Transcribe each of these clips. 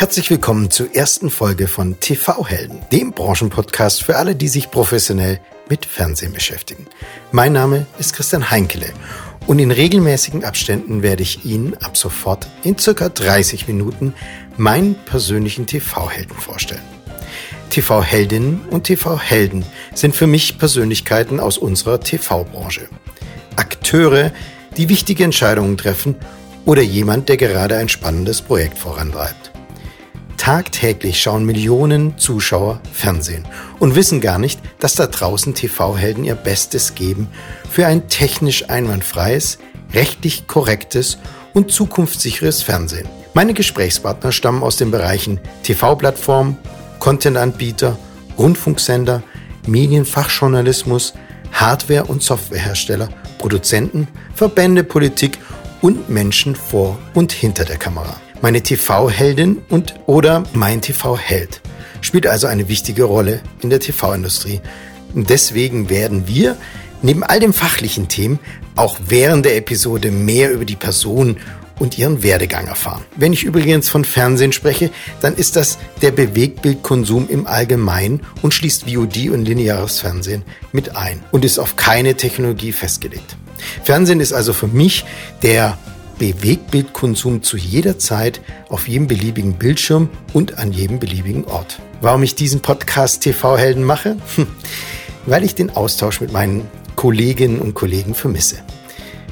Herzlich willkommen zur ersten Folge von TV-Helden, dem Branchenpodcast für alle, die sich professionell mit Fernsehen beschäftigen. Mein Name ist Christian Heinkele und in regelmäßigen Abständen werde ich Ihnen ab sofort in circa 30 Minuten meinen persönlichen TV-Helden vorstellen. TV-Heldinnen und TV-Helden sind für mich Persönlichkeiten aus unserer TV-Branche. Akteure, die wichtige Entscheidungen treffen oder jemand, der gerade ein spannendes Projekt vorantreibt. Tagtäglich schauen Millionen Zuschauer Fernsehen und wissen gar nicht, dass da draußen TV-Helden ihr Bestes geben für ein technisch einwandfreies, rechtlich korrektes und zukunftssicheres Fernsehen. Meine Gesprächspartner stammen aus den Bereichen TV-Plattform, Content-Anbieter, Rundfunksender, Medienfachjournalismus, Hardware- und Softwarehersteller, Produzenten, Verbände, Politik und Menschen vor und hinter der Kamera. Meine TV-Heldin und oder mein TV-Held spielt also eine wichtige Rolle in der TV-Industrie. Und deswegen werden wir neben all den fachlichen Themen auch während der Episode mehr über die Person und ihren Werdegang erfahren. Wenn ich übrigens von Fernsehen spreche, dann ist das der Bewegtbildkonsum im Allgemeinen und schließt VOD und lineares Fernsehen mit ein und ist auf keine Technologie festgelegt. Fernsehen ist also für mich der Bewegtbildkonsum zu jeder Zeit auf jedem beliebigen Bildschirm und an jedem beliebigen Ort. Warum ich diesen Podcast TV-Helden mache? Hm. Weil ich den Austausch mit meinen Kolleginnen und Kollegen vermisse.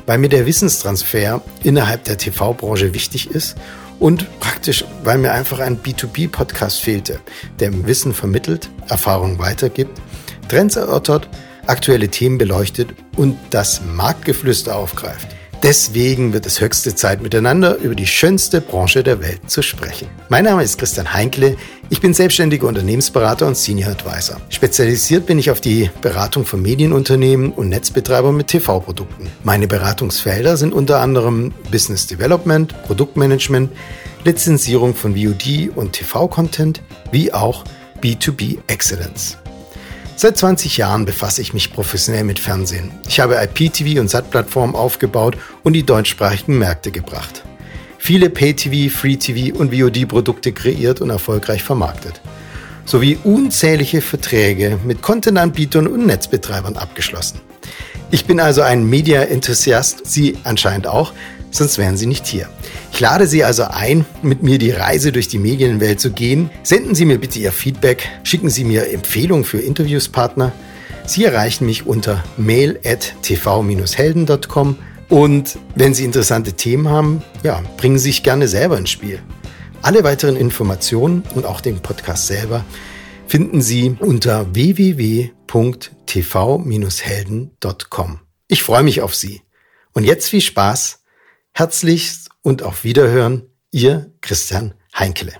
Weil mir der Wissenstransfer innerhalb der TV-Branche wichtig ist und praktisch, weil mir einfach ein B2B-Podcast fehlte, der Wissen vermittelt, Erfahrungen weitergibt, Trends erörtert, aktuelle Themen beleuchtet und das Marktgeflüster aufgreift. Deswegen wird es höchste Zeit, miteinander über die schönste Branche der Welt zu sprechen. Mein Name ist Christian Heinkle. Ich bin selbstständiger Unternehmensberater und Senior Advisor. Spezialisiert bin ich auf die Beratung von Medienunternehmen und Netzbetreibern mit TV-Produkten. Meine Beratungsfelder sind unter anderem Business Development, Produktmanagement, Lizenzierung von VOD und TV-Content, wie auch B2B Excellence. Seit 20 Jahren befasse ich mich professionell mit Fernsehen. Ich habe IPTV und SAT-Plattformen aufgebaut und die deutschsprachigen Märkte gebracht. Viele Pay-TV, Free-TV und VOD-Produkte kreiert und erfolgreich vermarktet. Sowie unzählige Verträge mit Content-Anbietern und Netzbetreibern abgeschlossen. Ich bin also ein Media-Enthusiast, Sie anscheinend auch, sonst wären Sie nicht hier. Ich lade Sie also ein, mit mir die Reise durch die Medienwelt zu gehen. Senden Sie mir bitte Ihr Feedback, schicken Sie mir Empfehlungen für Interviewspartner. Sie erreichen mich unter mail at tv-helden.com und wenn Sie interessante Themen haben, ja, bringen Sie sich gerne selber ins Spiel. Alle weiteren Informationen und auch den Podcast selber finden Sie unter www.tv-helden.com. Ich freue mich auf Sie. Und jetzt viel Spaß Herzlichst und auf Wiederhören, Ihr Christian Heinkele.